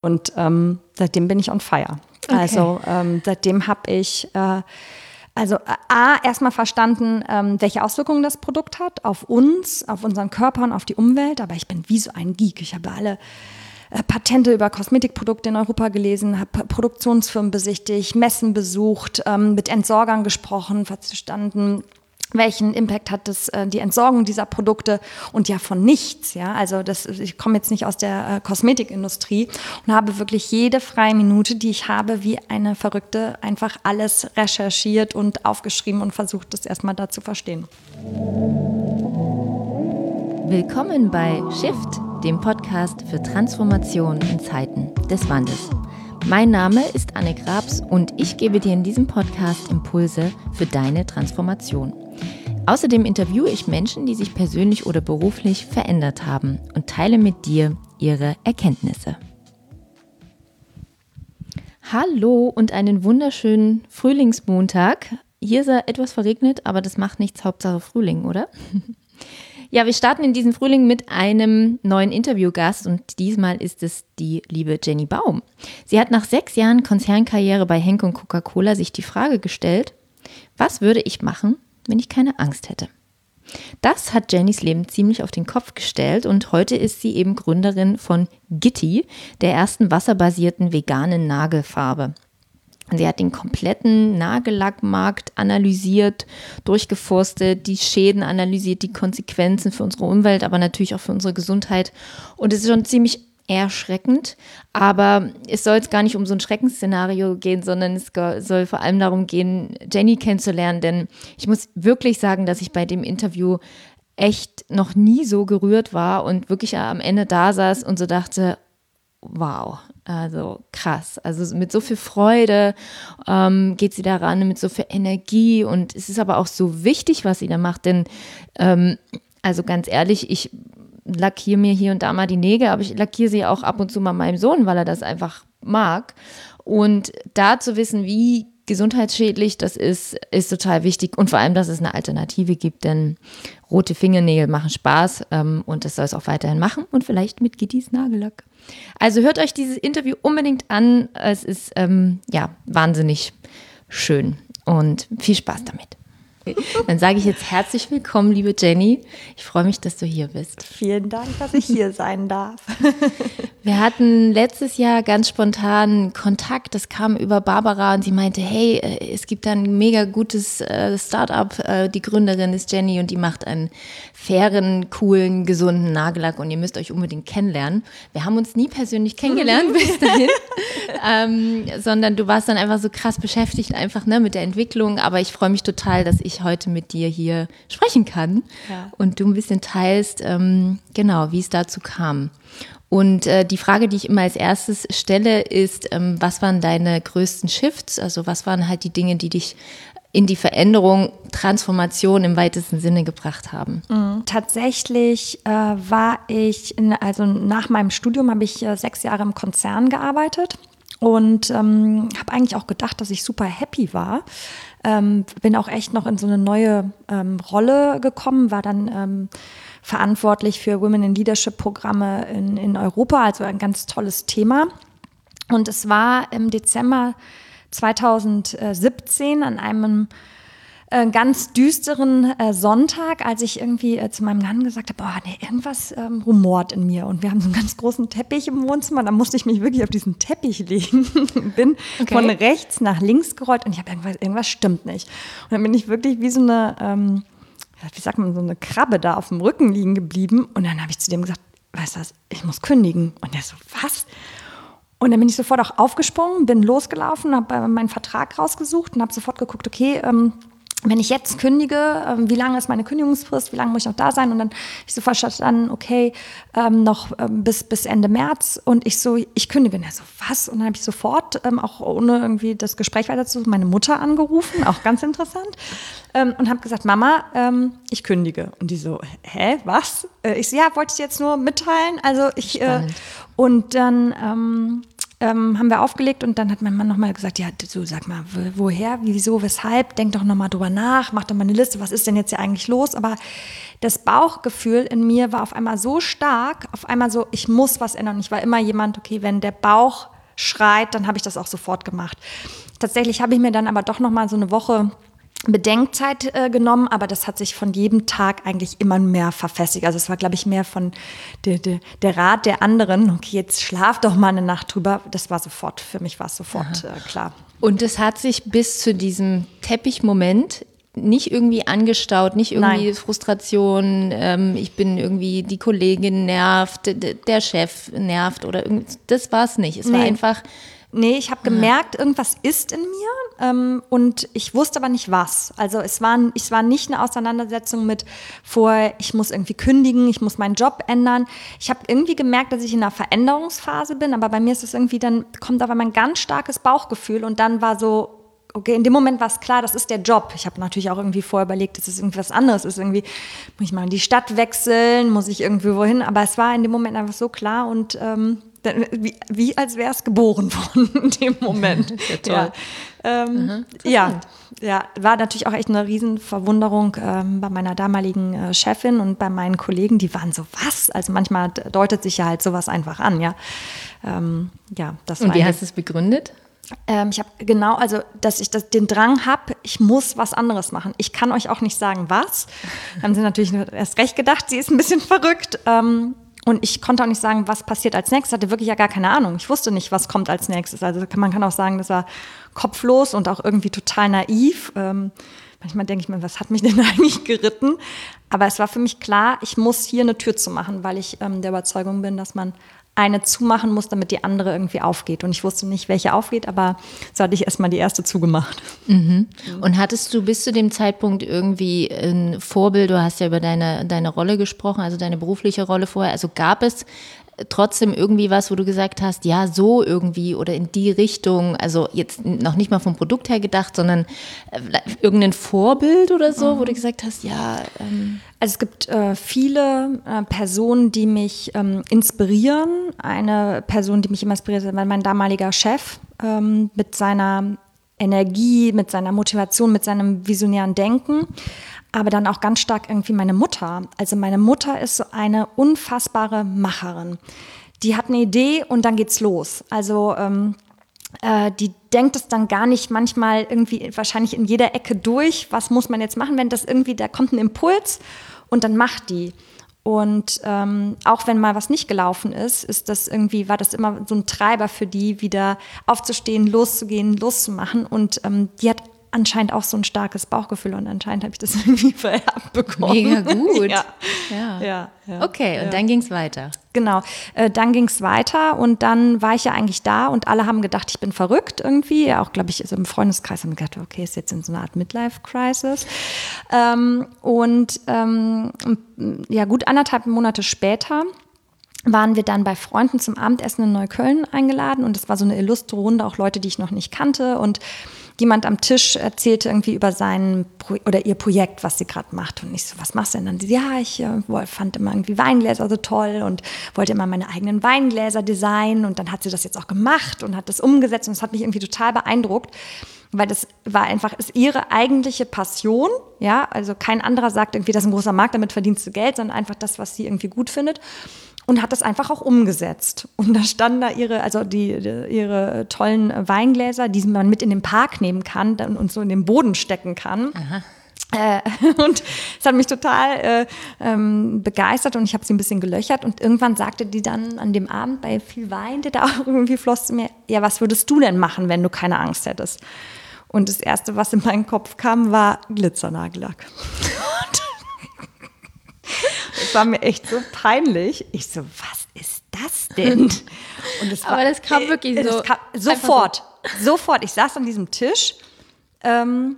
Und ähm, seitdem bin ich on fire. Okay. Also ähm, seitdem habe ich äh, also A, erstmal verstanden, ähm, welche Auswirkungen das Produkt hat auf uns, auf unseren Körper und auf die Umwelt. Aber ich bin wie so ein Geek. Ich habe alle äh, Patente über Kosmetikprodukte in Europa gelesen, habe Produktionsfirmen besichtigt, Messen besucht, ähm, mit Entsorgern gesprochen, verstanden, welchen Impact hat das, äh, die Entsorgung dieser Produkte und ja von nichts, ja. Also das, ich komme jetzt nicht aus der äh, Kosmetikindustrie und habe wirklich jede freie Minute, die ich habe, wie eine Verrückte einfach alles recherchiert und aufgeschrieben und versucht, das erstmal da zu verstehen. Willkommen bei Shift dem Podcast für Transformation in Zeiten des Wandels. Mein Name ist Anne Grabs und ich gebe dir in diesem Podcast Impulse für deine Transformation. Außerdem interviewe ich Menschen, die sich persönlich oder beruflich verändert haben und teile mit dir ihre Erkenntnisse. Hallo und einen wunderschönen Frühlingsmontag. Hier ist er etwas verregnet, aber das macht nichts, Hauptsache Frühling, oder? Ja, wir starten in diesem Frühling mit einem neuen Interviewgast und diesmal ist es die liebe Jenny Baum. Sie hat nach sechs Jahren Konzernkarriere bei Henk und Coca-Cola sich die Frage gestellt, was würde ich machen, wenn ich keine Angst hätte? Das hat Jennys Leben ziemlich auf den Kopf gestellt und heute ist sie eben Gründerin von Gitti, der ersten wasserbasierten veganen Nagelfarbe. Sie hat den kompletten Nagellackmarkt analysiert, durchgeforstet, die Schäden analysiert, die Konsequenzen für unsere Umwelt, aber natürlich auch für unsere Gesundheit. Und es ist schon ziemlich erschreckend. Aber es soll jetzt gar nicht um so ein Schreckensszenario gehen, sondern es soll vor allem darum gehen, Jenny kennenzulernen. Denn ich muss wirklich sagen, dass ich bei dem Interview echt noch nie so gerührt war und wirklich am Ende da saß und so dachte, wow, also krass. Also mit so viel Freude ähm, geht sie daran, mit so viel Energie und es ist aber auch so wichtig, was sie da macht, denn ähm, also ganz ehrlich, ich lackiere mir hier und da mal die Nägel, aber ich lackiere sie auch ab und zu mal meinem Sohn, weil er das einfach mag. Und da zu wissen, wie gesundheitsschädlich das ist, ist total wichtig und vor allem, dass es eine Alternative gibt, denn rote Fingernägel machen Spaß ähm, und das soll es auch weiterhin machen und vielleicht mit Gittis Nagellack. Also hört euch dieses Interview unbedingt an. Es ist ähm, ja wahnsinnig schön und viel Spaß damit. Dann sage ich jetzt herzlich willkommen, liebe Jenny. Ich freue mich, dass du hier bist. Vielen Dank, dass ich hier sein darf. Wir hatten letztes Jahr ganz spontan Kontakt. Das kam über Barbara und sie meinte, hey, äh, es gibt ein mega gutes äh, Startup. Äh, die Gründerin ist Jenny und die macht einen fairen, coolen, gesunden Nagellack und ihr müsst euch unbedingt kennenlernen. Wir haben uns nie persönlich kennengelernt bis dahin, ähm, sondern du warst dann einfach so krass beschäftigt einfach ne, mit der Entwicklung. Aber ich freue mich total, dass ich heute mit dir hier sprechen kann ja. und du ein bisschen teilst, ähm, genau, wie es dazu kam. Und äh, die Frage, die ich immer als erstes stelle, ist, ähm, was waren deine größten Shifts? Also was waren halt die Dinge, die dich in die Veränderung, Transformation im weitesten Sinne gebracht haben? Mhm. Tatsächlich äh, war ich, in, also nach meinem Studium habe ich äh, sechs Jahre im Konzern gearbeitet und ähm, habe eigentlich auch gedacht, dass ich super happy war. Ähm, bin auch echt noch in so eine neue ähm, Rolle gekommen, war dann ähm, verantwortlich für Women in Leadership Programme in, in Europa, also ein ganz tolles Thema. Und es war im Dezember 2017 an einem äh, ganz düsteren äh, Sonntag, als ich irgendwie äh, zu meinem Mann gesagt habe, oh, nee, irgendwas ähm, rumort in mir. Und wir haben so einen ganz großen Teppich im Wohnzimmer. Da musste ich mich wirklich auf diesen Teppich legen. bin okay. von rechts nach links gerollt und ich habe irgendwas, irgendwas stimmt nicht. Und dann bin ich wirklich wie so eine ähm, wie sagt man, so eine Krabbe da auf dem Rücken liegen geblieben. Und dann habe ich zu dem gesagt, weißt du was, ich muss kündigen. Und der so, was? Und dann bin ich sofort auch aufgesprungen, bin losgelaufen, habe äh, meinen Vertrag rausgesucht und habe sofort geguckt, okay, ähm, wenn ich jetzt kündige, ähm, wie lange ist meine Kündigungsfrist, wie lange muss ich noch da sein? Und dann ich so verstanden, okay, ähm, noch ähm, bis, bis Ende März. Und ich so, ich kündige. Und er so, was? Und dann habe ich sofort, ähm, auch ohne irgendwie das Gespräch weiterzusuchen, meine Mutter angerufen, auch ganz interessant. Ähm, und habe gesagt, Mama, ähm, ich kündige. Und die so, hä, was? Äh, ich so, ja, wollte ich jetzt nur mitteilen. Also ich, äh, und dann ähm, haben wir aufgelegt und dann hat mein Mann nochmal gesagt, ja, du sag mal, woher, wieso, weshalb, denk doch nochmal drüber nach, mach doch mal eine Liste, was ist denn jetzt hier eigentlich los? Aber das Bauchgefühl in mir war auf einmal so stark, auf einmal so, ich muss was ändern. Ich war immer jemand, okay, wenn der Bauch schreit, dann habe ich das auch sofort gemacht. Tatsächlich habe ich mir dann aber doch nochmal so eine Woche Bedenkzeit äh, genommen, aber das hat sich von jedem Tag eigentlich immer mehr verfestigt. Also es war, glaube ich, mehr von der, der, der, Rat der anderen, okay, jetzt schlaf doch mal eine Nacht drüber. Das war sofort, für mich war es sofort äh, klar. Und es hat sich bis zu diesem Teppichmoment nicht irgendwie angestaut, nicht irgendwie Nein. Frustration, ähm, ich bin irgendwie, die Kollegin nervt, der Chef nervt oder irgend, das war es nicht. Es nee. war einfach Nee, ich habe gemerkt, irgendwas ist in mir ähm, und ich wusste aber nicht was. Also es war, es war nicht eine Auseinandersetzung mit vor, ich muss irgendwie kündigen, ich muss meinen Job ändern. Ich habe irgendwie gemerkt, dass ich in einer Veränderungsphase bin, aber bei mir ist es irgendwie, dann kommt aber mein ganz starkes Bauchgefühl und dann war so, okay, in dem Moment war es klar, das ist der Job. Ich habe natürlich auch irgendwie vorher überlegt, dass es irgendwas anderes ist. Irgendwie muss ich mal in die Stadt wechseln, muss ich irgendwie wohin. Aber es war in dem Moment einfach so klar und ähm, wie, wie als wäre es geboren worden in dem Moment. ja. Ähm, ja, ja, war natürlich auch echt eine Riesenverwunderung ähm, bei meiner damaligen äh, Chefin und bei meinen Kollegen, die waren so, was? Also manchmal deutet sich ja halt sowas einfach an, ja. Ähm, ja das und wie hast du es begründet? Ähm, ich habe genau, also dass ich das, den Drang habe, ich muss was anderes machen. Ich kann euch auch nicht sagen, was. Haben sie natürlich erst recht gedacht, sie ist ein bisschen verrückt. Ähm, und ich konnte auch nicht sagen, was passiert als nächstes. Hatte wirklich ja gar keine Ahnung. Ich wusste nicht, was kommt als nächstes. Also man kann auch sagen, das war kopflos und auch irgendwie total naiv. Ähm, manchmal denke ich mir, was hat mich denn eigentlich geritten? Aber es war für mich klar, ich muss hier eine Tür zu machen, weil ich ähm, der Überzeugung bin, dass man eine zumachen muss, damit die andere irgendwie aufgeht. Und ich wusste nicht, welche aufgeht, aber so hatte ich erstmal die erste zugemacht. Mhm. Und hattest du bis zu dem Zeitpunkt irgendwie ein Vorbild, du hast ja über deine, deine Rolle gesprochen, also deine berufliche Rolle vorher, also gab es trotzdem irgendwie was, wo du gesagt hast, ja, so irgendwie oder in die Richtung, also jetzt noch nicht mal vom Produkt her gedacht, sondern äh, irgendein Vorbild oder so, mhm. wo du gesagt hast, ja. Ähm also es gibt äh, viele äh, Personen, die mich ähm, inspirieren. Eine Person, die mich immer inspiriert, war mein damaliger Chef ähm, mit seiner Energie, mit seiner Motivation, mit seinem visionären Denken aber dann auch ganz stark irgendwie meine Mutter. Also meine Mutter ist so eine unfassbare Macherin. Die hat eine Idee und dann geht's los. Also ähm, äh, die denkt es dann gar nicht manchmal irgendwie wahrscheinlich in jeder Ecke durch, was muss man jetzt machen, wenn das irgendwie, da kommt ein Impuls und dann macht die. Und ähm, auch wenn mal was nicht gelaufen ist, ist das irgendwie, war das immer so ein Treiber für die, wieder aufzustehen, loszugehen, loszumachen. Und ähm, die hat anscheinend auch so ein starkes Bauchgefühl und anscheinend habe ich das irgendwie vererbt bekommen. Mega gut. ja. Ja. ja. ja. Okay, und ja. dann ging es weiter. Genau, äh, dann ging es weiter und dann war ich ja eigentlich da und alle haben gedacht, ich bin verrückt irgendwie. Ja, auch, glaube ich, so im Freundeskreis haben gedacht, okay, ist jetzt in so einer Art Midlife-Crisis. Ähm, und ähm, ja, gut anderthalb Monate später waren wir dann bei Freunden zum Abendessen in Neukölln eingeladen und es war so eine illustre Runde, auch Leute, die ich noch nicht kannte und jemand am Tisch erzählte irgendwie über sein Pro oder ihr Projekt, was sie gerade macht. Und ich so, was machst du denn? Dann sie, ja, ich äh, fand immer irgendwie Weingläser so toll und wollte immer meine eigenen Weingläser designen. Und dann hat sie das jetzt auch gemacht und hat das umgesetzt. Und das hat mich irgendwie total beeindruckt, weil das war einfach, ist ihre eigentliche Passion. Ja, also kein anderer sagt irgendwie, das ist ein großer Markt, damit verdienst du Geld, sondern einfach das, was sie irgendwie gut findet und hat das einfach auch umgesetzt. Und da standen da ihre, also die, ihre tollen Weingläser, die man mit in den Park nehmen kann und so in den Boden stecken kann. Äh, und es hat mich total äh, ähm, begeistert und ich habe sie ein bisschen gelöchert. Und irgendwann sagte die dann an dem Abend bei viel Wein, der da auch irgendwie floss zu mir, ja, was würdest du denn machen, wenn du keine Angst hättest? Und das Erste, was in meinen Kopf kam, war Glitzernagellack. Es war mir echt so peinlich. Ich so, was ist das denn? Das war, Aber das kam wirklich äh, so. Kam sofort, so. sofort. Ich saß an diesem Tisch ähm,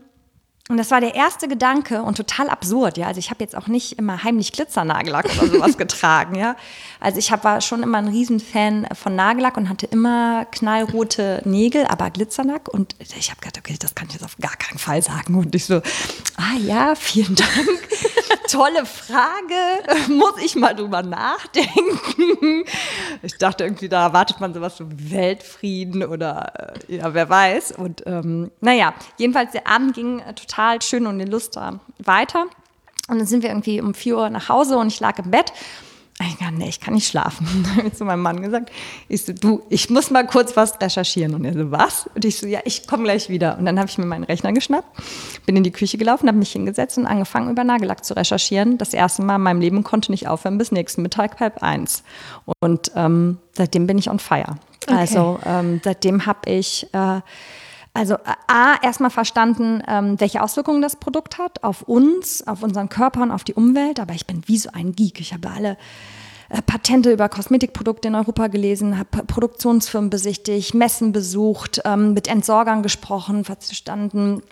Und das war der erste Gedanke und total absurd, ja. Also ich habe jetzt auch nicht immer heimlich Glitzernagellack oder sowas getragen, ja. Also ich hab, war schon immer ein Riesenfan von Nagellack und hatte immer knallrote Nägel, aber Glitzerlack. Und ich habe gedacht, okay, das kann ich jetzt auf gar keinen Fall sagen. Und ich so, ah ja, vielen Dank. Tolle Frage. Muss ich mal drüber nachdenken. Ich dachte irgendwie, da erwartet man sowas wie Weltfrieden oder äh, ja, wer weiß. Und ähm, naja, jedenfalls der Abend ging äh, total schön und illuster weiter. Und dann sind wir irgendwie um 4 Uhr nach Hause und ich lag im Bett ich kann, nee, ich kann nicht schlafen. Dann habe ich zu meinem Mann gesagt, ich so, du, ich muss mal kurz was recherchieren. Und er so, was? Und ich so, ja, ich komme gleich wieder. Und dann habe ich mir meinen Rechner geschnappt, bin in die Küche gelaufen, habe mich hingesetzt und angefangen, über Nagellack zu recherchieren. Das erste Mal in meinem Leben konnte nicht aufhören bis nächsten Mittag, halb eins. Und ähm, seitdem bin ich on fire. Okay. Also ähm, seitdem habe ich... Äh, also A, erstmal verstanden, ähm, welche Auswirkungen das Produkt hat auf uns, auf unseren Körper und auf die Umwelt. Aber ich bin wie so ein Geek. Ich habe alle äh, Patente über Kosmetikprodukte in Europa gelesen, habe Produktionsfirmen besichtigt, Messen besucht, ähm, mit Entsorgern gesprochen, verstanden,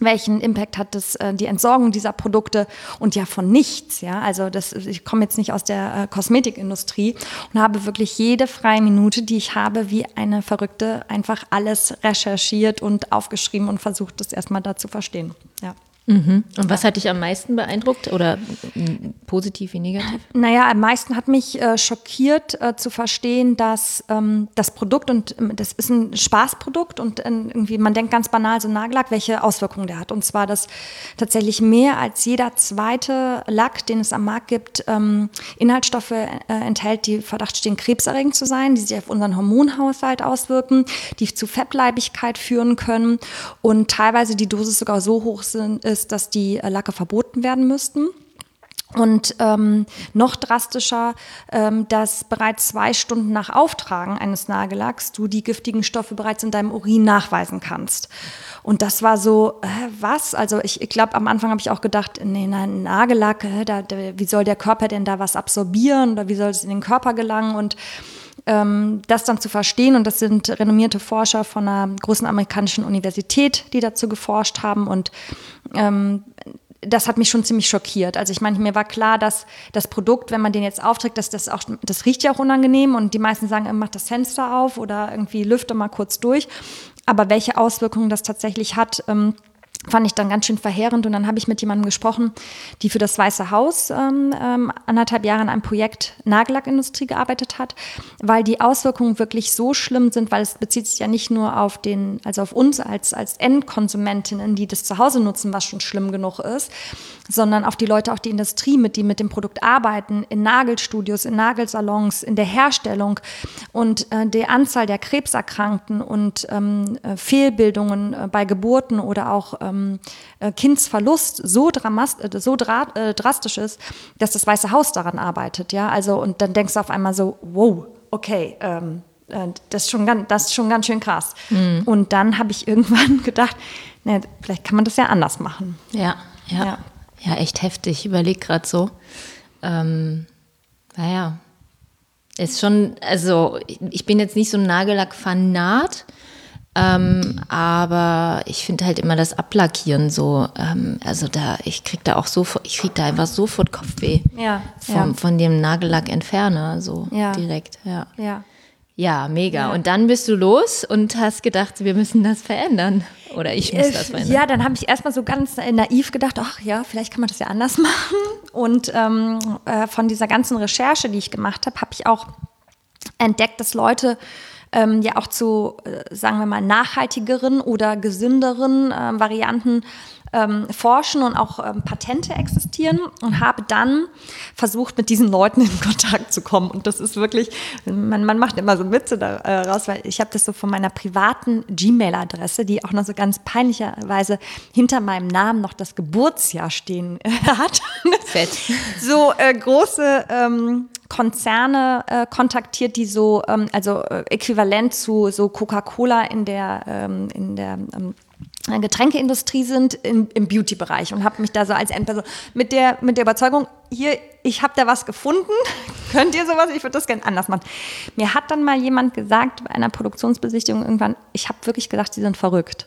welchen Impact hat das, äh, die Entsorgung dieser Produkte und ja von nichts, ja. Also das, ich komme jetzt nicht aus der äh, Kosmetikindustrie und habe wirklich jede freie Minute, die ich habe, wie eine Verrückte einfach alles recherchiert und aufgeschrieben und versucht, das erstmal da zu verstehen. Ja. Mhm. Und was hat dich am meisten beeindruckt oder positiv wie negativ? Naja, am meisten hat mich äh, schockiert äh, zu verstehen, dass ähm, das Produkt und ähm, das ist ein Spaßprodukt und äh, irgendwie, man denkt ganz banal so Nagellack, welche Auswirkungen der hat. Und zwar, dass tatsächlich mehr als jeder zweite Lack, den es am Markt gibt, ähm, Inhaltsstoffe äh, enthält, die Verdacht stehen, krebserregend zu sein, die sich auf unseren Hormonhaushalt auswirken, die zu Fettleibigkeit führen können und teilweise die Dosis sogar so hoch sind, ist, ist, dass die Lacke verboten werden müssten. Und ähm, noch drastischer, ähm, dass bereits zwei Stunden nach Auftragen eines Nagellacks du die giftigen Stoffe bereits in deinem Urin nachweisen kannst. Und das war so, äh, was? Also ich, ich glaube, am Anfang habe ich auch gedacht, nee, nein, Nagellack, äh, da, da, wie soll der Körper denn da was absorbieren oder wie soll es in den Körper gelangen? Und ähm, das dann zu verstehen. Und das sind renommierte Forscher von einer großen amerikanischen Universität, die dazu geforscht haben. Und ähm, das hat mich schon ziemlich schockiert. Also ich meine, mir war klar, dass das Produkt, wenn man den jetzt aufträgt, dass das auch, das riecht ja auch unangenehm und die meisten sagen, mach das Fenster auf oder irgendwie lüfte mal kurz durch. Aber welche Auswirkungen das tatsächlich hat, ähm, fand ich dann ganz schön verheerend. Und dann habe ich mit jemandem gesprochen, die für das Weiße Haus ähm, ähm, anderthalb Jahre an einem Projekt Nagellackindustrie gearbeitet hat, weil die Auswirkungen wirklich so schlimm sind, weil es bezieht sich ja nicht nur auf den, also auf uns als, als Endkonsumentinnen, die das zu Hause nutzen, was schon schlimm genug ist, sondern auf die Leute, auch die Industrie, mit die mit dem Produkt arbeiten, in Nagelstudios, in Nagelsalons, in der Herstellung und äh, die Anzahl der Krebserkrankten und ähm, äh, Fehlbildungen äh, bei Geburten oder auch äh, ähm, äh, Kindsverlust so, äh, so äh, drastisch ist, dass das Weiße Haus daran arbeitet. Ja, also und dann denkst du auf einmal so, wow, okay. Ähm, äh, das ist, schon ganz, das ist schon ganz schön krass. Mhm. Und dann habe ich irgendwann gedacht, na, vielleicht kann man das ja anders machen. Ja, ja. Ja, ja echt heftig. Ich überlege gerade so. Ähm, naja, ist schon, also ich bin jetzt nicht so ein Nagellack-Fanat, ähm, aber ich finde halt immer das Ablackieren so, ähm, also da, ich krieg da auch sofort, ich krieg da einfach sofort Kopfweh. Ja. Vom, ja. Von dem Nagellack entferner, so ja. direkt, ja. Ja. Ja, mega. Ja. Und dann bist du los und hast gedacht, wir müssen das verändern. Oder ich muss das verändern. Ja, dann habe ich erstmal so ganz naiv gedacht, ach ja, vielleicht kann man das ja anders machen. Und ähm, äh, von dieser ganzen Recherche, die ich gemacht habe, habe ich auch entdeckt, dass Leute ähm, ja auch zu, äh, sagen wir mal, nachhaltigeren oder gesünderen äh, Varianten ähm, forschen und auch ähm, Patente existieren und habe dann versucht, mit diesen Leuten in Kontakt zu kommen. Und das ist wirklich, man, man macht immer so Witze daraus, weil ich habe das so von meiner privaten Gmail-Adresse, die auch noch so ganz peinlicherweise hinter meinem Namen noch das Geburtsjahr stehen hat. Fett. So äh, große ähm, Konzerne äh, kontaktiert, die so, ähm, also äh, äquivalent zu so Coca-Cola in der, ähm, in der ähm, Getränkeindustrie sind im, im Beauty-Bereich und habe mich da so als Endperson mit der, mit der Überzeugung, hier, ich habe da was gefunden, könnt ihr sowas, ich würde das gerne anders machen. Mir hat dann mal jemand gesagt bei einer Produktionsbesichtigung irgendwann, ich habe wirklich gedacht, sie sind verrückt.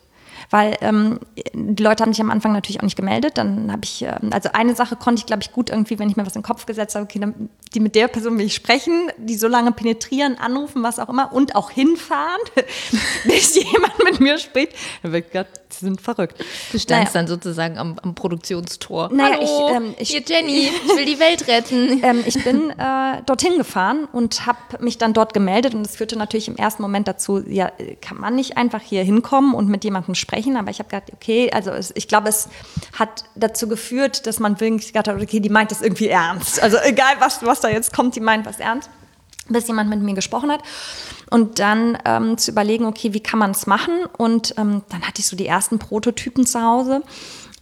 Weil ähm, die Leute haben sich am Anfang natürlich auch nicht gemeldet. Dann habe ich, ähm, also eine Sache konnte ich, glaube ich, gut irgendwie, wenn ich mir was in den Kopf gesetzt habe, okay, dann, die mit der Person will ich sprechen, die so lange penetrieren, anrufen, was auch immer und auch hinfahren, bis jemand mit mir spricht. Dann wird sie sind verrückt. Du standst naja. dann sozusagen am, am Produktionstor. Naja, Hallo, ich, ähm, ich, hier Jenny, ich will die Welt retten. Ähm, ich bin äh, dorthin gefahren und habe mich dann dort gemeldet und es führte natürlich im ersten Moment dazu, ja, kann man nicht einfach hier hinkommen und mit jemandem sprechen, aber ich habe gedacht, okay, also es, ich glaube, es hat dazu geführt, dass man wirklich gedacht hat, okay, die meint das irgendwie ernst. Also egal, was, was da jetzt kommt, die meint was ernst bis jemand mit mir gesprochen hat und dann ähm, zu überlegen, okay, wie kann man es machen und ähm, dann hatte ich so die ersten Prototypen zu Hause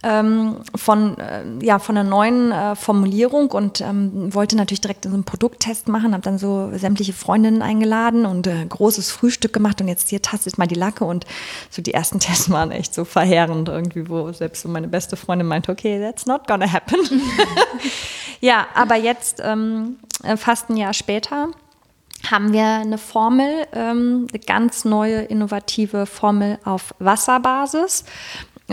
ähm, von, äh, ja, von einer neuen äh, Formulierung und ähm, wollte natürlich direkt so einen Produkttest machen, habe dann so sämtliche Freundinnen eingeladen und äh, großes Frühstück gemacht und jetzt hier tastet mal die Lacke und so die ersten Tests waren echt so verheerend irgendwie, wo selbst so meine beste Freundin meinte, okay, that's not gonna happen. ja, aber jetzt, ähm, äh, fast ein Jahr später, haben wir eine Formel, ähm, eine ganz neue, innovative Formel auf Wasserbasis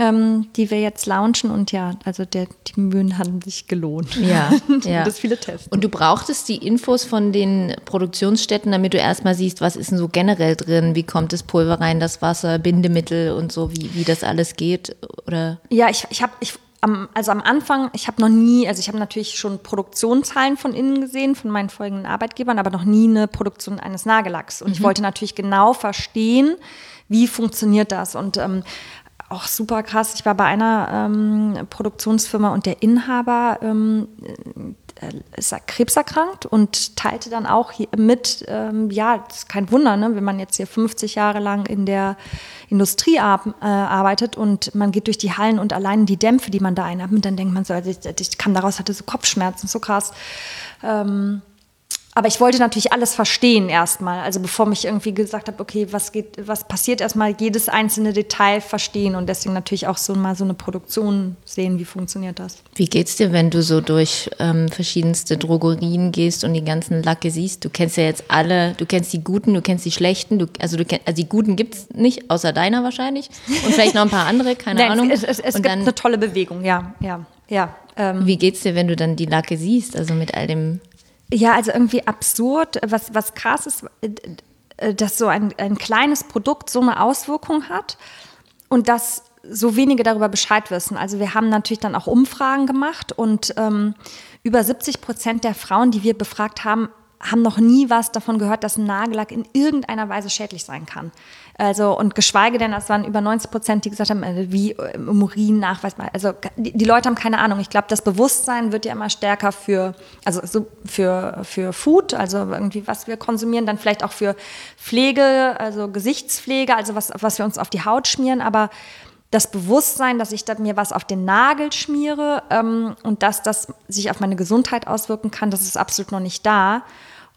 ähm, die wir jetzt launchen. Und ja, also der, die Mühen haben sich gelohnt. Ja, ja. das viele Tests. Und du brauchtest die Infos von den Produktionsstätten, damit du erstmal siehst, was ist denn so generell drin, wie kommt das Pulver rein, das Wasser, Bindemittel und so, wie, wie das alles geht? Oder? Ja, ich, ich habe ich am, also am Anfang, ich habe noch nie, also ich habe natürlich schon Produktionszahlen von innen gesehen, von meinen folgenden Arbeitgebern, aber noch nie eine Produktion eines Nagellacks. Und mhm. ich wollte natürlich genau verstehen, wie funktioniert das. Und ähm, auch super krass. Ich war bei einer ähm, Produktionsfirma und der Inhaber ähm, äh, ist krebserkrankt und teilte dann auch mit, ähm, ja, ist kein Wunder, ne, wenn man jetzt hier 50 Jahre lang in der Industrie ar äh, arbeitet und man geht durch die Hallen und allein die Dämpfe, die man da einatmet, dann denkt man so, also ich, ich kam daraus, hatte so Kopfschmerzen, so krass. Ähm, aber ich wollte natürlich alles verstehen erstmal. Also bevor mich irgendwie gesagt habe, okay, was geht, was passiert erstmal, jedes einzelne Detail verstehen und deswegen natürlich auch so mal so eine Produktion sehen, wie funktioniert das. Wie geht's dir, wenn du so durch ähm, verschiedenste Drogerien gehst und die ganzen Lacke siehst? Du kennst ja jetzt alle, du kennst die guten, du kennst die schlechten, du, also du kennst, also die guten gibt's nicht, außer deiner wahrscheinlich. Und vielleicht noch ein paar andere, keine Nein, Ahnung. Es, es, es gibt dann, eine tolle Bewegung, ja, ja, ja. Ähm, wie geht's dir, wenn du dann die Lacke siehst, also mit all dem ja, also irgendwie absurd. Was, was krass ist, äh, äh, dass so ein, ein kleines Produkt so eine Auswirkung hat und dass so wenige darüber Bescheid wissen. Also wir haben natürlich dann auch Umfragen gemacht und ähm, über 70 Prozent der Frauen, die wir befragt haben, haben noch nie was davon gehört, dass ein Nagellack in irgendeiner Weise schädlich sein kann. Also, und geschweige denn, es waren über 90 Prozent, die gesagt haben, äh, wie äh, im Urin nachweisbar. Also, die, die, Leute haben keine Ahnung. Ich glaube, das Bewusstsein wird ja immer stärker für, also so für, für Food, also irgendwie, was wir konsumieren, dann vielleicht auch für Pflege, also Gesichtspflege, also was, was wir uns auf die Haut schmieren, aber das Bewusstsein, dass ich mir was auf den Nagel schmiere ähm, und dass das sich auf meine Gesundheit auswirken kann, das ist absolut noch nicht da.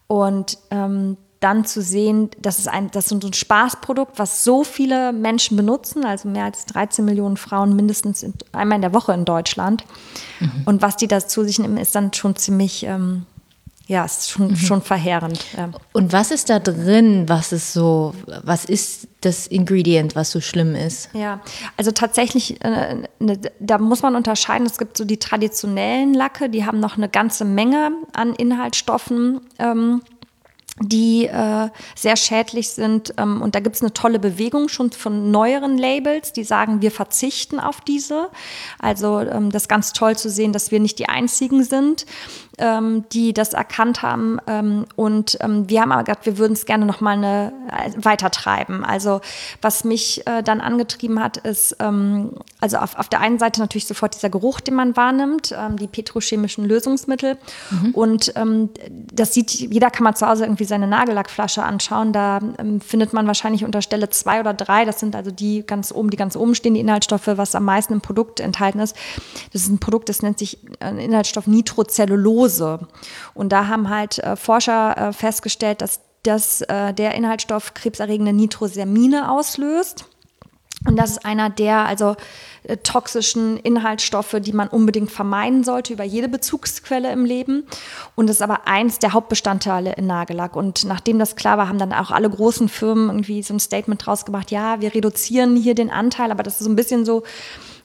Und ähm, dann zu sehen, das ist ein, das ist ein Spaßprodukt, was so viele Menschen benutzen, also mehr als 13 Millionen Frauen mindestens in, einmal in der Woche in Deutschland. Mhm. Und was die da zu sich nehmen, ist dann schon ziemlich, ähm, ja, ist schon, mhm. schon verheerend. Ja. Und was ist da drin, was ist so, was ist das Ingredient, was so schlimm ist? Ja, also tatsächlich, äh, ne, da muss man unterscheiden. Es gibt so die traditionellen Lacke, die haben noch eine ganze Menge an Inhaltsstoffen. Ähm, die äh, sehr schädlich sind. Ähm, und da gibt es eine tolle Bewegung schon von neueren Labels, die sagen, wir verzichten auf diese. Also ähm, das ist ganz toll zu sehen, dass wir nicht die Einzigen sind ähm, die das erkannt haben. Ähm, und ähm, wir haben aber gesagt, wir würden es gerne noch mal eine, äh, weitertreiben. Also was mich äh, dann angetrieben hat, ist, ähm, also auf, auf der einen Seite natürlich sofort dieser Geruch, den man wahrnimmt, ähm, die petrochemischen Lösungsmittel. Mhm. Und ähm, das sieht, jeder kann mal zu Hause irgendwie seine Nagellackflasche anschauen. Da findet man wahrscheinlich unter Stelle zwei oder drei, das sind also die ganz oben, die ganz oben stehen, die Inhaltsstoffe, was am meisten im Produkt enthalten ist. Das ist ein Produkt, das nennt sich äh, Inhaltsstoff Nitrocellulose. Und da haben halt äh, Forscher äh, festgestellt, dass das, äh, der Inhaltsstoff krebserregende Nitrosamine auslöst. Und das ist einer der also äh, toxischen Inhaltsstoffe, die man unbedingt vermeiden sollte über jede Bezugsquelle im Leben. Und das ist aber eins der Hauptbestandteile in Nagellack. Und nachdem das klar war, haben dann auch alle großen Firmen irgendwie so ein Statement draus gemacht, ja, wir reduzieren hier den Anteil, aber das ist so ein bisschen so,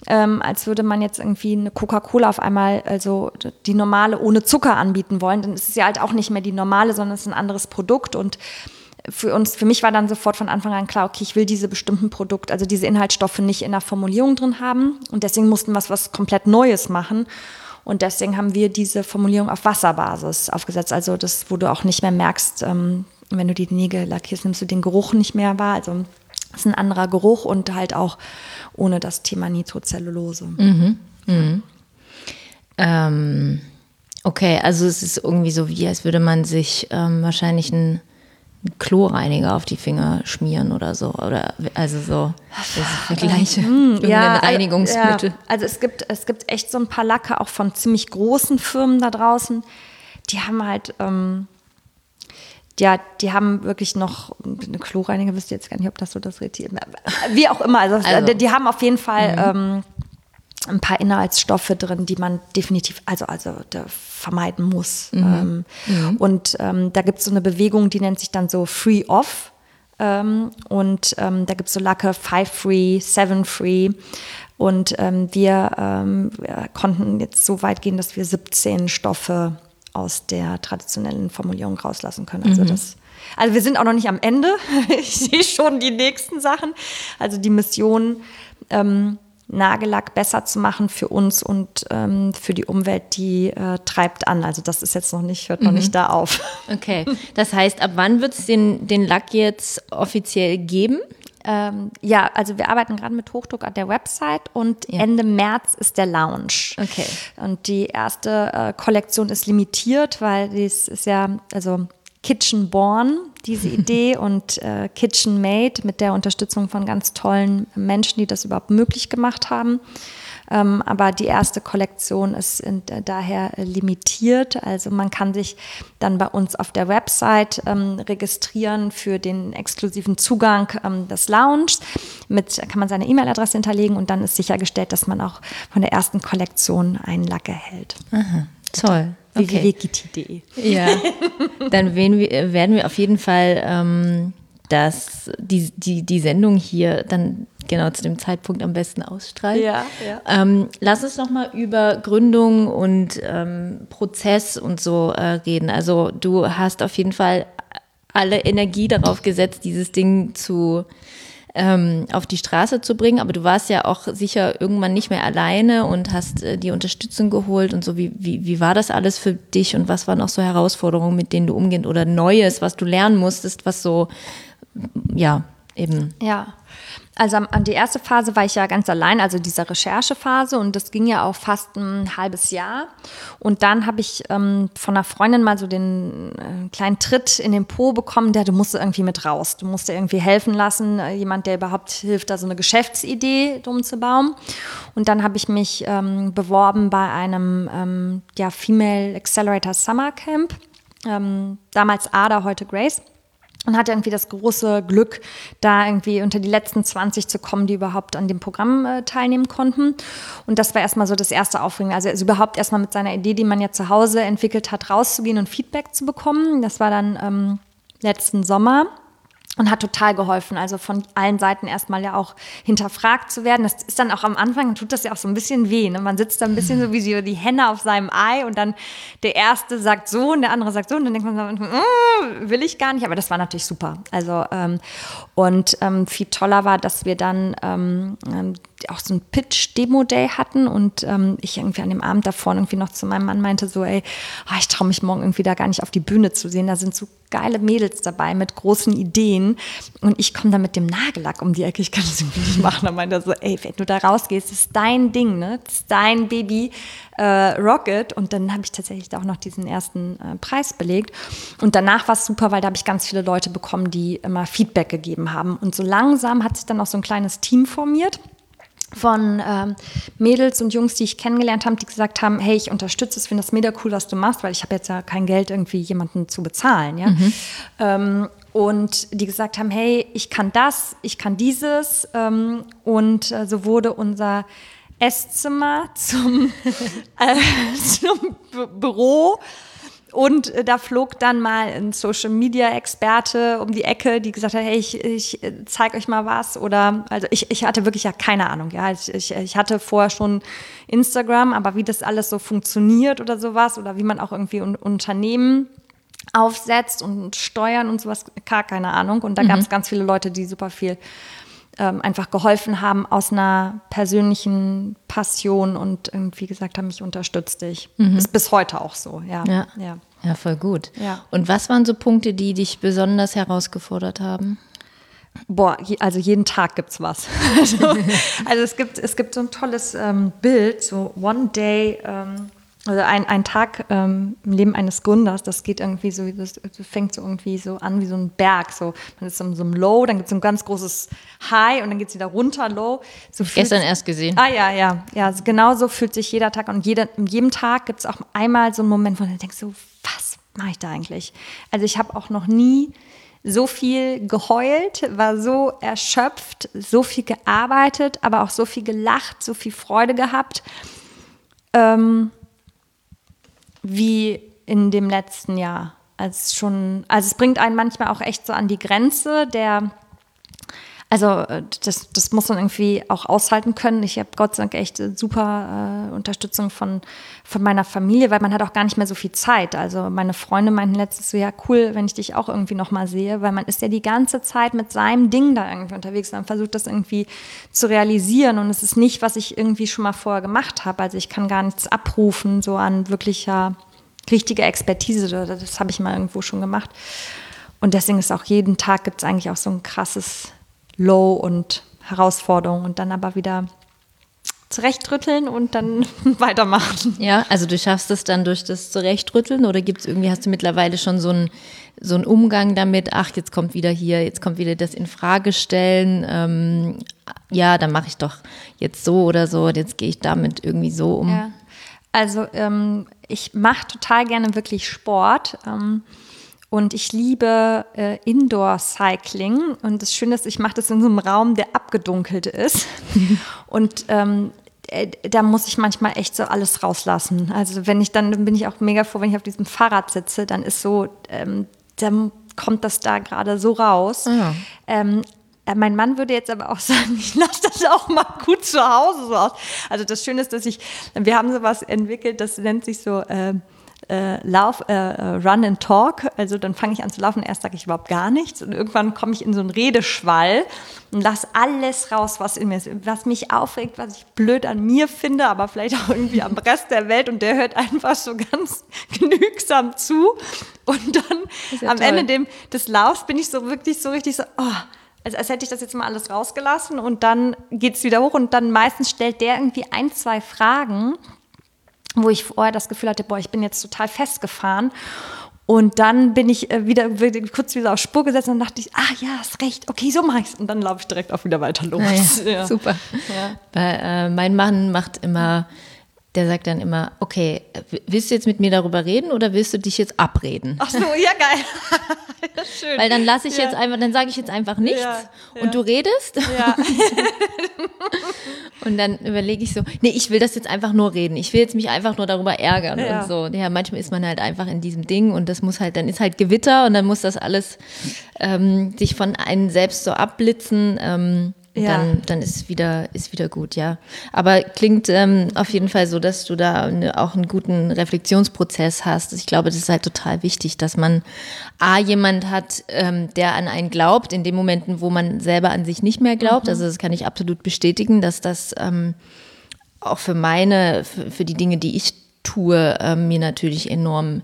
ähm, als würde man jetzt irgendwie eine Coca-Cola auf einmal, also die normale ohne Zucker anbieten wollen. Dann ist es ja halt auch nicht mehr die normale, sondern es ist ein anderes Produkt und für uns, für mich war dann sofort von Anfang an klar, okay, ich will diese bestimmten Produkte, also diese Inhaltsstoffe nicht in der Formulierung drin haben. Und deswegen mussten wir was, komplett Neues machen. Und deswegen haben wir diese Formulierung auf Wasserbasis aufgesetzt. Also das, wo du auch nicht mehr merkst, ähm, wenn du die Nägel lackierst, nimmst du den Geruch nicht mehr wahr. Also es ist ein anderer Geruch und halt auch ohne das Thema Nitrocellulose. Mhm. Mhm. Ähm, okay, also es ist irgendwie so wie, als würde man sich ähm, wahrscheinlich ein Chlorreiniger auf die Finger schmieren oder so. Oder also so das Vergleiche. Mm, ja, Reinigungsmittel. Ja, also es gibt, es gibt echt so ein paar Lacke auch von ziemlich großen Firmen da draußen. Die haben halt, ähm, ja, die haben wirklich noch eine Chlorreiniger, wisst ihr jetzt gar nicht, ob das so das richtig Wie auch immer. Also, also die, die, haben auf jeden Fall. Mhm. Ähm, ein paar Inhaltsstoffe drin, die man definitiv also, also vermeiden muss. Mhm. Ähm, mhm. Und ähm, da gibt es so eine Bewegung, die nennt sich dann so Free Off. Ähm, und ähm, da gibt es so Lacke Five Free, Seven Free. Und ähm, wir, ähm, wir, konnten jetzt so weit gehen, dass wir 17 Stoffe aus der traditionellen Formulierung rauslassen können. Also mhm. das also wir sind auch noch nicht am Ende. ich sehe schon die nächsten Sachen. Also die Mission ähm, Nagellack besser zu machen für uns und ähm, für die Umwelt, die äh, treibt an. Also das ist jetzt noch nicht, hört noch mhm. nicht da auf. Okay, das heißt, ab wann wird es den, den Lack jetzt offiziell geben? Ähm, ja, also wir arbeiten gerade mit Hochdruck an der Website und ja. Ende März ist der Launch. Okay. Und die erste äh, Kollektion ist limitiert, weil dies ist ja, also Kitchen Born, diese Idee, und äh, Kitchen Made mit der Unterstützung von ganz tollen Menschen, die das überhaupt möglich gemacht haben. Ähm, aber die erste Kollektion ist in, äh, daher limitiert. Also man kann sich dann bei uns auf der Website ähm, registrieren für den exklusiven Zugang ähm, des Lounge. Mit kann man seine E-Mail-Adresse hinterlegen und dann ist sichergestellt, dass man auch von der ersten Kollektion einen Lack erhält. Aha, toll www.gitti.de. Ja, dann wir, werden wir auf jeden Fall ähm, das, die, die, die Sendung hier dann genau zu dem Zeitpunkt am besten ausstrahlen. Ja, ja. Ähm, lass uns noch mal über Gründung und ähm, Prozess und so äh, reden. Also du hast auf jeden Fall alle Energie darauf gesetzt, dieses Ding zu ähm, auf die Straße zu bringen. Aber du warst ja auch sicher irgendwann nicht mehr alleine und hast äh, die Unterstützung geholt und so. Wie, wie, wie war das alles für dich und was waren auch so Herausforderungen, mit denen du umgehst oder Neues, was du lernen musstest, was so, ja, eben. Ja. Also an die erste Phase war ich ja ganz allein, also dieser Recherchephase und das ging ja auch fast ein halbes Jahr. Und dann habe ich ähm, von einer Freundin mal so den äh, kleinen Tritt in den Po bekommen, der du musst irgendwie mit raus. Du musst dir irgendwie helfen lassen, äh, jemand, der überhaupt hilft, da so eine Geschäftsidee drum zu bauen. Und dann habe ich mich ähm, beworben bei einem ähm, ja, Female Accelerator Summer Camp. Ähm, damals Ada, heute Grace und hatte irgendwie das große Glück, da irgendwie unter die letzten 20 zu kommen, die überhaupt an dem Programm äh, teilnehmen konnten. Und das war erstmal so das erste Aufregende. Also, also überhaupt erstmal mit seiner Idee, die man ja zu Hause entwickelt hat, rauszugehen und Feedback zu bekommen. Das war dann ähm, letzten Sommer und hat total geholfen. Also von allen Seiten erstmal ja auch hinterfragt zu werden. Das ist dann auch am Anfang, tut das ja auch so ein bisschen weh. Ne? Man sitzt da ein bisschen so wie so die Henne auf seinem Ei und dann der Erste sagt so und der andere sagt so und dann denkt man so, mm, will ich gar nicht. Aber das war natürlich super. Also ähm, und ähm, viel toller war, dass wir dann ähm, ähm auch so ein Pitch-Demo-Day hatten und ähm, ich irgendwie an dem Abend davor irgendwie noch zu meinem Mann meinte so, ey, oh, ich traue mich morgen irgendwie da gar nicht auf die Bühne zu sehen. Da sind so geile Mädels dabei mit großen Ideen und ich komme da mit dem Nagellack um die Ecke, ich kann das irgendwie nicht machen. Da meinte er so, ey, wenn du da rausgehst, ist dein Ding, ne? Das ist dein Baby äh, Rocket und dann habe ich tatsächlich da auch noch diesen ersten äh, Preis belegt und danach war es super, weil da habe ich ganz viele Leute bekommen, die immer Feedback gegeben haben und so langsam hat sich dann auch so ein kleines Team formiert von ähm, Mädels und Jungs, die ich kennengelernt habe, die gesagt haben, hey, ich unterstütze es, finde das mega cool, was du machst, weil ich habe jetzt ja kein Geld, irgendwie jemanden zu bezahlen. Ja? Mhm. Ähm, und die gesagt haben, hey, ich kann das, ich kann dieses. Ähm, und äh, so wurde unser Esszimmer zum, äh, zum Büro und äh, da flog dann mal ein Social Media Experte um die Ecke, die gesagt hat, hey, ich, ich äh, zeig euch mal was. Oder also ich, ich hatte wirklich ja keine Ahnung. Ja, ich, ich, ich hatte vorher schon Instagram, aber wie das alles so funktioniert oder sowas oder wie man auch irgendwie un Unternehmen aufsetzt und steuern und sowas, gar keine Ahnung. Und da mhm. gab es ganz viele Leute, die super viel ähm, einfach geholfen haben aus einer persönlichen Passion und irgendwie gesagt haben, ich unterstütze dich. Mhm. Ist bis heute auch so, ja. Ja, ja. ja voll gut. Ja. Und was waren so Punkte, die dich besonders herausgefordert haben? Boah, also jeden Tag gibt es was. also, also, es, gibt, es gibt so ein tolles ähm, Bild, so One Day ähm, also ein, ein Tag ähm, im Leben eines Gründers, das geht irgendwie so, das fängt so irgendwie so an wie so ein Berg. So, man ist in so einem Low, dann gibt es so ein ganz großes High und dann geht es wieder runter, Low. So Gestern erst gesehen. Ah ja, ja. Ja, also genau so fühlt sich jeder Tag und jeder, in jedem Tag gibt es auch einmal so einen Moment, wo du denkst, so, was mache ich da eigentlich? Also ich habe auch noch nie so viel geheult, war so erschöpft, so viel gearbeitet, aber auch so viel gelacht, so viel Freude gehabt. Ähm, wie in dem letzten Jahr. Also schon, also es bringt einen manchmal auch echt so an die Grenze der, also das, das muss man irgendwie auch aushalten können. Ich habe Gott sei Dank echt super äh, Unterstützung von, von meiner Familie, weil man hat auch gar nicht mehr so viel Zeit. Also meine Freunde meinten letztes so, ja cool, wenn ich dich auch irgendwie nochmal sehe, weil man ist ja die ganze Zeit mit seinem Ding da irgendwie unterwegs und versucht das irgendwie zu realisieren und es ist nicht, was ich irgendwie schon mal vorher gemacht habe. Also ich kann gar nichts abrufen, so an wirklicher richtige Expertise. Das habe ich mal irgendwo schon gemacht. Und deswegen ist auch jeden Tag gibt es eigentlich auch so ein krasses Low und Herausforderung und dann aber wieder zurechtrütteln und dann weitermachen. Ja, also du schaffst es dann durch das Zurechtrütteln oder gibt es irgendwie, hast du mittlerweile schon so einen so einen Umgang damit, ach, jetzt kommt wieder hier, jetzt kommt wieder das in Frage stellen, ähm, ja, dann mache ich doch jetzt so oder so, jetzt gehe ich damit irgendwie so um. Ja. Also ähm, ich mache total gerne wirklich Sport. Ähm, und ich liebe äh, Indoor-Cycling. Und das Schöne ist, ich mache das in so einem Raum, der abgedunkelt ist. und ähm, äh, da muss ich manchmal echt so alles rauslassen. Also wenn ich dann, bin ich auch mega froh, wenn ich auf diesem Fahrrad sitze, dann ist so, ähm, dann kommt das da gerade so raus. Ja. Ähm, äh, mein Mann würde jetzt aber auch sagen, ich lasse das auch mal gut zu Hause so aus. Also das Schöne ist, dass ich, wir haben sowas entwickelt, das nennt sich so äh, äh, Lauf, äh, äh, Run and Talk. Also dann fange ich an zu laufen, erst sage ich überhaupt gar nichts und irgendwann komme ich in so einen Redeschwall und lasse alles raus, was in mir ist, was mich aufregt, was ich blöd an mir finde, aber vielleicht auch irgendwie am Rest der Welt und der hört einfach so ganz genügsam zu und dann ja am toll. Ende dem, des Laufs bin ich so wirklich so richtig so, oh, als, als hätte ich das jetzt mal alles rausgelassen und dann geht es wieder hoch und dann meistens stellt der irgendwie ein, zwei Fragen, wo ich vorher das Gefühl hatte, boah, ich bin jetzt total festgefahren. Und dann bin ich äh, wieder, kurz wieder auf Spur gesetzt und dachte ich, ah ja, hast recht, okay, so mache ich Und dann laufe ich direkt auch wieder weiter los. Ja, ja. Super. Ja. Weil, äh, mein Mann macht immer der sagt dann immer, okay, willst du jetzt mit mir darüber reden oder willst du dich jetzt abreden? Ach so, ja geil. Schön. Weil dann lasse ich ja. jetzt einfach, dann sage ich jetzt einfach nichts ja, ja. und du redest. Ja. und dann überlege ich so, nee, ich will das jetzt einfach nur reden. Ich will jetzt mich einfach nur darüber ärgern und so. Ja, manchmal ist man halt einfach in diesem Ding und das muss halt, dann ist halt Gewitter und dann muss das alles ähm, sich von einem selbst so abblitzen. Ähm, ja. dann, dann ist wieder, ist wieder gut, ja. Aber klingt ähm, auf jeden Fall so, dass du da eine, auch einen guten Reflexionsprozess hast. Ich glaube, das ist halt total wichtig, dass man A, jemand hat, ähm, der an einen glaubt, in den Momenten, wo man selber an sich nicht mehr glaubt. Mhm. Also das kann ich absolut bestätigen, dass das ähm, auch für meine, für, für, die Dinge, die ich tue, ähm, mir natürlich enorm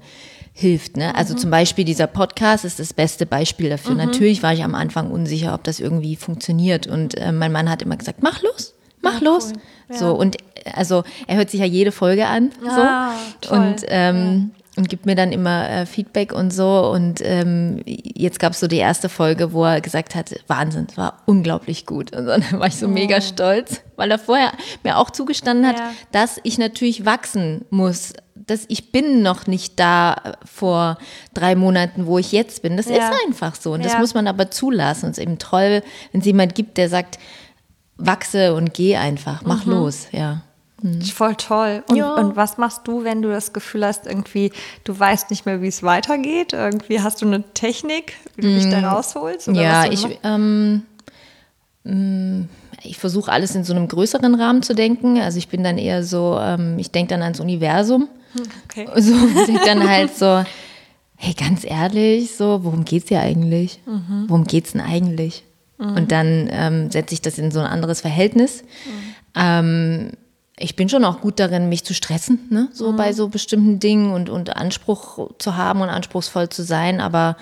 hilft. Ne? Also mhm. zum Beispiel dieser Podcast ist das beste Beispiel dafür. Mhm. Natürlich war ich am Anfang unsicher, ob das irgendwie funktioniert. Und äh, mein Mann hat immer gesagt, mach los, mach ja, los. Cool. Ja. So, und also er hört sich ja jede Folge an. So. Ah, toll. Und ähm, und gibt mir dann immer äh, Feedback und so. Und ähm, jetzt gab es so die erste Folge, wo er gesagt hat, Wahnsinn, es war unglaublich gut. Und dann war ich so oh. mega stolz, weil er vorher mir auch zugestanden hat, ja. dass ich natürlich wachsen muss. Dass ich bin noch nicht da vor drei Monaten, wo ich jetzt bin. Das ja. ist einfach so. Und das muss man aber zulassen. Und es ist eben toll, wenn es jemand gibt, der sagt, wachse und geh einfach, mach mhm. los, ja. Mhm. Voll toll. Und, ja. und, was machst du, wenn du das Gefühl hast, irgendwie, du weißt nicht mehr, wie es weitergeht? Irgendwie hast du eine Technik, wie du dich da mhm. rausholst? ja, ich, ähm, mm, ich versuche alles in so einem größeren Rahmen zu denken. Also ich bin dann eher so, ähm, ich denke dann ans Universum. Okay. So, ich dann halt so, hey, ganz ehrlich, so, worum geht's hier eigentlich? Mhm. Worum geht's denn eigentlich? Mhm. Und dann ähm, setze ich das in so ein anderes Verhältnis. Mhm. Ähm, ich bin schon auch gut darin, mich zu stressen, ne? so mhm. bei so bestimmten Dingen und, und Anspruch zu haben und anspruchsvoll zu sein. Aber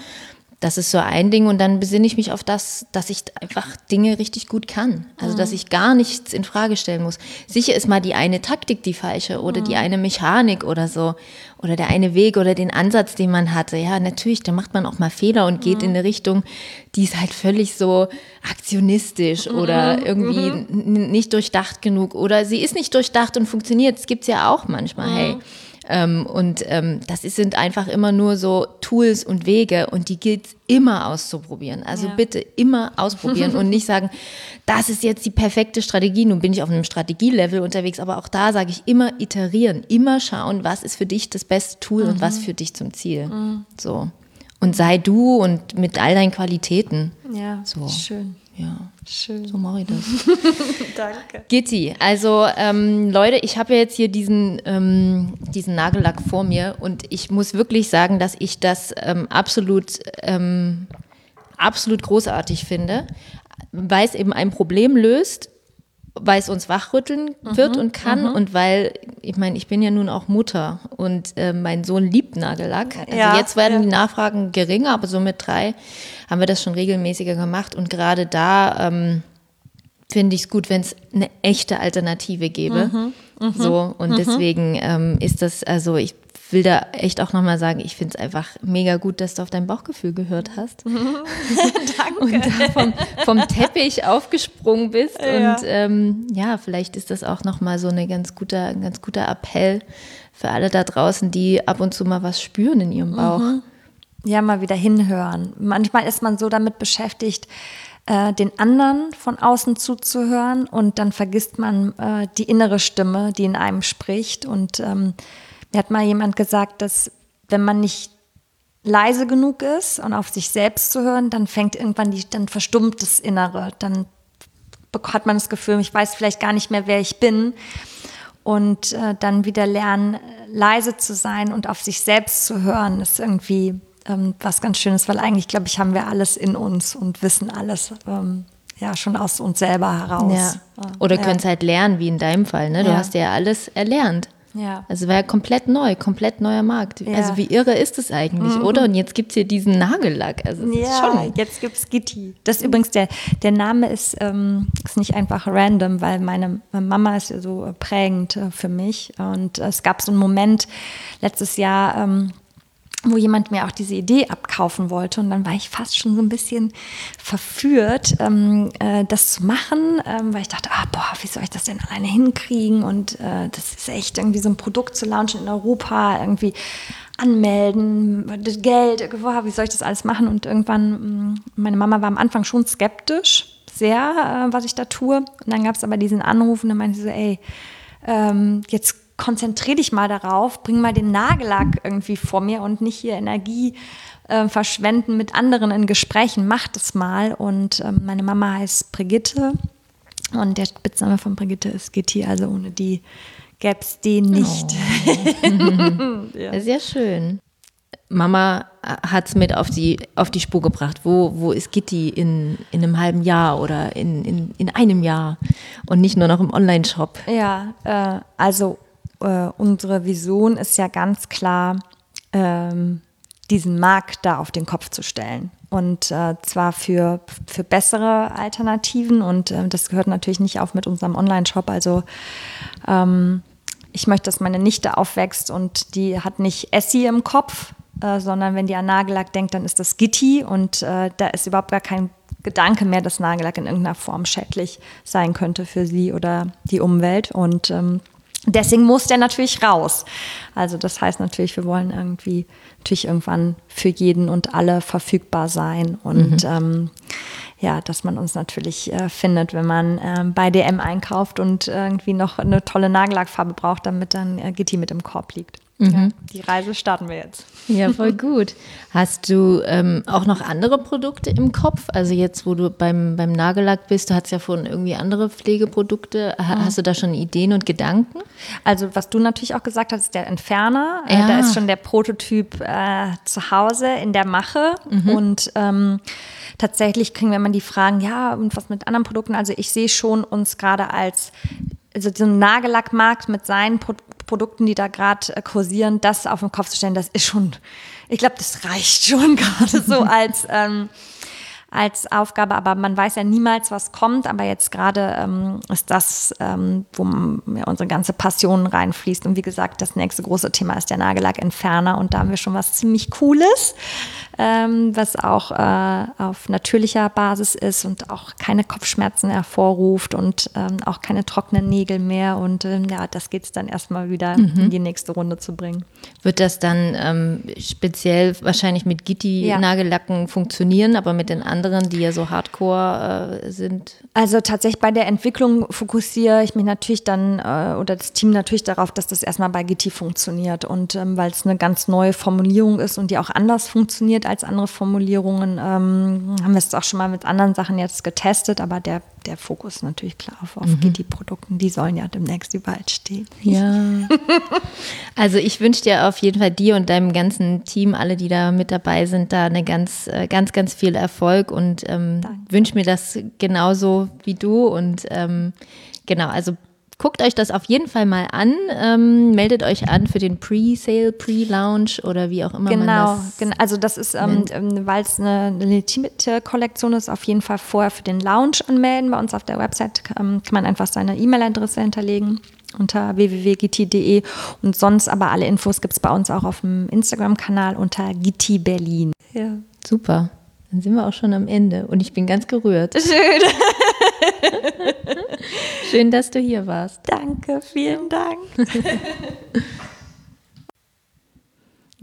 das ist so ein Ding und dann besinne ich mich auf das, dass ich einfach Dinge richtig gut kann. Also, dass mhm. ich gar nichts in Frage stellen muss. Sicher ist mal die eine Taktik die falsche oder die mhm. eine Mechanik oder so oder der eine Weg oder den Ansatz, den man hatte. Ja, natürlich, da macht man auch mal Fehler und geht in eine Richtung, die ist halt völlig so aktionistisch oder irgendwie nicht durchdacht genug oder sie ist nicht durchdacht und funktioniert. Das gibt es ja auch manchmal. Hey, ähm, und ähm, das sind einfach immer nur so Tools und Wege und die gilt immer auszuprobieren. Also ja. bitte immer ausprobieren und nicht sagen, das ist jetzt die perfekte Strategie. Nun bin ich auf einem Strategielevel unterwegs, aber auch da sage ich immer iterieren, immer schauen, was ist für dich das beste Tool mhm. und was mhm. führt dich zum Ziel. Mhm. So. Und sei du und mit all deinen Qualitäten. Ja, so. schön. Ja, schön. So mache ich das. Danke. Gitti, also ähm, Leute, ich habe ja jetzt hier diesen, ähm, diesen Nagellack vor mir und ich muss wirklich sagen, dass ich das ähm, absolut, ähm, absolut großartig finde, weil es eben ein Problem löst, weil es uns wachrütteln wird mhm, und kann mhm. und weil, ich meine, ich bin ja nun auch Mutter und äh, mein Sohn liebt Nagellack. Also ja, jetzt werden ja. die Nachfragen geringer, aber so mit drei haben wir das schon regelmäßiger gemacht und gerade da ähm, finde ich es gut, wenn es eine echte Alternative gäbe. Mhm, mhm so und mhm. deswegen ähm, ist das, also ich will da echt auch nochmal sagen, ich finde es einfach mega gut, dass du auf dein Bauchgefühl gehört hast. Danke. Und da vom, vom Teppich aufgesprungen bist. Ja. Und ähm, ja, vielleicht ist das auch nochmal so eine ganz guter, ein ganz guter Appell für alle da draußen, die ab und zu mal was spüren in ihrem Bauch. Mhm. Ja, mal wieder hinhören. Manchmal ist man so damit beschäftigt, äh, den anderen von außen zuzuhören und dann vergisst man äh, die innere Stimme, die in einem spricht und ähm, mir hat mal jemand gesagt, dass wenn man nicht leise genug ist und auf sich selbst zu hören, dann fängt irgendwann die, dann verstummt das Innere. Dann hat man das Gefühl, ich weiß vielleicht gar nicht mehr, wer ich bin. Und äh, dann wieder lernen, leise zu sein und auf sich selbst zu hören, ist irgendwie ähm, was ganz Schönes, weil eigentlich, glaube ich, haben wir alles in uns und wissen alles. Ähm, ja, schon aus uns selber heraus. Ja. Oder ja. können es halt lernen, wie in deinem Fall. Ne? Du ja. hast ja alles erlernt. Ja. Also war ja komplett neu, komplett neuer Markt. Ja. Also wie irre ist es eigentlich, mhm. oder? Und jetzt gibt es hier diesen Nagellack. Also ja, schon. jetzt gibt es Gitti. Das ist übrigens, der, der Name ist, ähm, ist nicht einfach random, weil meine, meine Mama ist ja so prägend äh, für mich. Und äh, es gab so einen Moment letztes Jahr, ähm, wo jemand mir auch diese Idee abkaufen wollte. Und dann war ich fast schon so ein bisschen verführt, ähm, äh, das zu machen, ähm, weil ich dachte, ah, boah, wie soll ich das denn alleine hinkriegen? Und äh, das ist echt irgendwie so ein Produkt zu launchen in Europa, irgendwie anmelden, Geld, boah, wie soll ich das alles machen? Und irgendwann, mm, meine Mama war am Anfang schon skeptisch, sehr, äh, was ich da tue. Und dann gab es aber diesen Anruf und dann meinte sie so, ey, ähm, jetzt konzentriere dich mal darauf, bring mal den Nagellack irgendwie vor mir und nicht hier Energie äh, verschwenden mit anderen in Gesprächen. Mach das mal. Und ähm, meine Mama heißt Brigitte und der Spitzname von Brigitte ist Gitti, also ohne die gäbe es den nicht. Oh. ja. Sehr schön. Mama hat es mit auf die, auf die Spur gebracht. Wo, wo ist Gitti in, in einem halben Jahr oder in, in, in einem Jahr und nicht nur noch im Online-Shop? Ja, äh, also äh, unsere Vision ist ja ganz klar, ähm, diesen Markt da auf den Kopf zu stellen. Und äh, zwar für, für bessere Alternativen. Und äh, das gehört natürlich nicht auf mit unserem Online-Shop. Also ähm, ich möchte, dass meine Nichte aufwächst und die hat nicht Essie im Kopf, äh, sondern wenn die an Nagellack denkt, dann ist das Gitti und äh, da ist überhaupt gar kein Gedanke mehr, dass Nagellack in irgendeiner Form schädlich sein könnte für sie oder die Umwelt. Und ähm, deswegen muss der natürlich raus. Also das heißt natürlich, wir wollen irgendwie natürlich irgendwann für jeden und alle verfügbar sein. Und mhm. ähm, ja, dass man uns natürlich äh, findet, wenn man äh, bei DM einkauft und irgendwie noch eine tolle Nagellackfarbe braucht, damit dann äh, Gitti mit im Korb liegt. Mhm. Ja, die Reise starten wir jetzt. Ja, voll gut. Hast du ähm, auch noch andere Produkte im Kopf? Also jetzt, wo du beim, beim Nagellack bist, du hast ja vorhin irgendwie andere Pflegeprodukte. Ha, mhm. Hast du da schon Ideen und Gedanken? Also was du natürlich auch gesagt hast, ist der Entferner. Äh, ja. da ist schon der Prototyp äh, zu Hause in der Mache. Mhm. Und ähm, tatsächlich kriegen wir immer die Fragen, ja, und was mit anderen Produkten? Also ich sehe schon uns gerade als also so ein Nagellackmarkt mit seinen Pro Produkten, die da gerade äh, kursieren, das auf den Kopf zu stellen, das ist schon, ich glaube, das reicht schon gerade so als ähm, als Aufgabe, aber man weiß ja niemals, was kommt. Aber jetzt gerade ähm, ist das, ähm, wo ja, unsere ganze Passion reinfließt. Und wie gesagt, das nächste große Thema ist der Nagellackentferner. Und da haben wir schon was ziemlich Cooles, ähm, was auch äh, auf natürlicher Basis ist und auch keine Kopfschmerzen hervorruft und ähm, auch keine trockenen Nägel mehr. Und ähm, ja, das geht es dann erstmal wieder mhm. in die nächste Runde zu bringen. Wird das dann ähm, speziell wahrscheinlich mit Gitti-Nagellacken ja. funktionieren, aber mit den anderen anderen, die ja so hardcore äh, sind? Also tatsächlich bei der Entwicklung fokussiere ich mich natürlich dann äh, oder das Team natürlich darauf, dass das erstmal bei GT funktioniert. Und ähm, weil es eine ganz neue Formulierung ist und die auch anders funktioniert als andere Formulierungen, ähm, haben wir es auch schon mal mit anderen Sachen jetzt getestet, aber der der Fokus natürlich klar auf, auf mhm. GT-Produkten. Die sollen ja demnächst überall stehen. Ja. also ich wünsche dir auf jeden Fall dir und deinem ganzen Team, alle, die da mit dabei sind, da eine ganz, äh, ganz, ganz viel Erfolg und ähm, wünsche mir das genauso wie du. Und ähm, genau, also guckt euch das auf jeden Fall mal an. Ähm, meldet euch an für den Pre-Sale, Pre-Launch oder wie auch immer genau, man das Genau, also das ist, ähm, weil es eine, eine Limit-Kollektion ist, auf jeden Fall vorher für den Launch anmelden. Bei uns auf der Website ähm, kann man einfach seine E-Mail-Adresse hinterlegen unter www.gitti.de und sonst aber alle Infos gibt es bei uns auch auf dem Instagram-Kanal unter Gitti Berlin. Ja. Super. Dann sind wir auch schon am Ende und ich bin ganz gerührt. Schön. Schön, dass du hier warst. Danke, vielen Dank.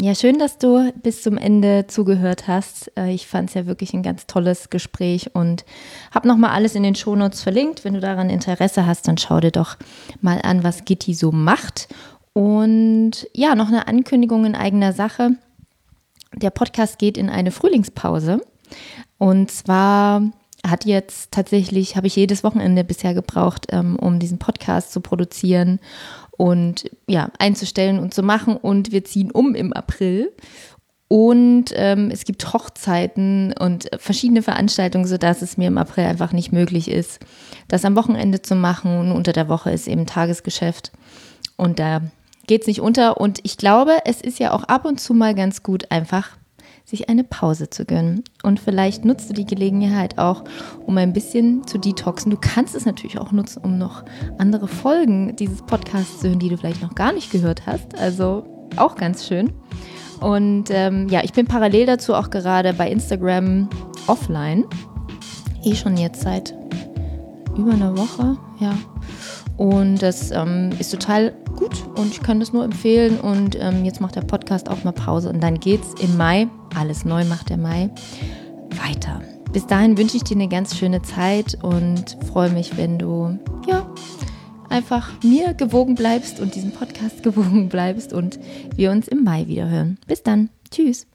Ja, schön, dass du bis zum Ende zugehört hast. Äh, ich fand es ja wirklich ein ganz tolles Gespräch und habe nochmal alles in den Shownotes verlinkt. Wenn du daran Interesse hast, dann schau dir doch mal an, was Gitti so macht. Und ja, noch eine Ankündigung in eigener Sache. Der Podcast geht in eine Frühlingspause. Und zwar hat jetzt tatsächlich, habe ich jedes Wochenende bisher gebraucht, ähm, um diesen Podcast zu produzieren und ja, einzustellen und zu machen. Und wir ziehen um im April. Und ähm, es gibt Hochzeiten und verschiedene Veranstaltungen, sodass es mir im April einfach nicht möglich ist, das am Wochenende zu machen. Und unter der Woche ist eben Tagesgeschäft. Und da geht es nicht unter. Und ich glaube, es ist ja auch ab und zu mal ganz gut, einfach sich eine Pause zu gönnen. Und vielleicht nutzt du die Gelegenheit auch, um ein bisschen zu detoxen. Du kannst es natürlich auch nutzen, um noch andere Folgen dieses Podcasts zu hören, die du vielleicht noch gar nicht gehört hast. Also auch ganz schön. Und ähm, ja, ich bin parallel dazu auch gerade bei Instagram offline. Eh schon jetzt seit über einer Woche, ja. Und das ähm, ist total gut und ich kann das nur empfehlen. Und ähm, jetzt macht der Podcast auch mal Pause und dann geht's im Mai, alles neu macht der Mai, weiter. Bis dahin wünsche ich dir eine ganz schöne Zeit und freue mich, wenn du ja einfach mir gewogen bleibst und diesem Podcast gewogen bleibst und wir uns im Mai wieder hören. Bis dann. Tschüss.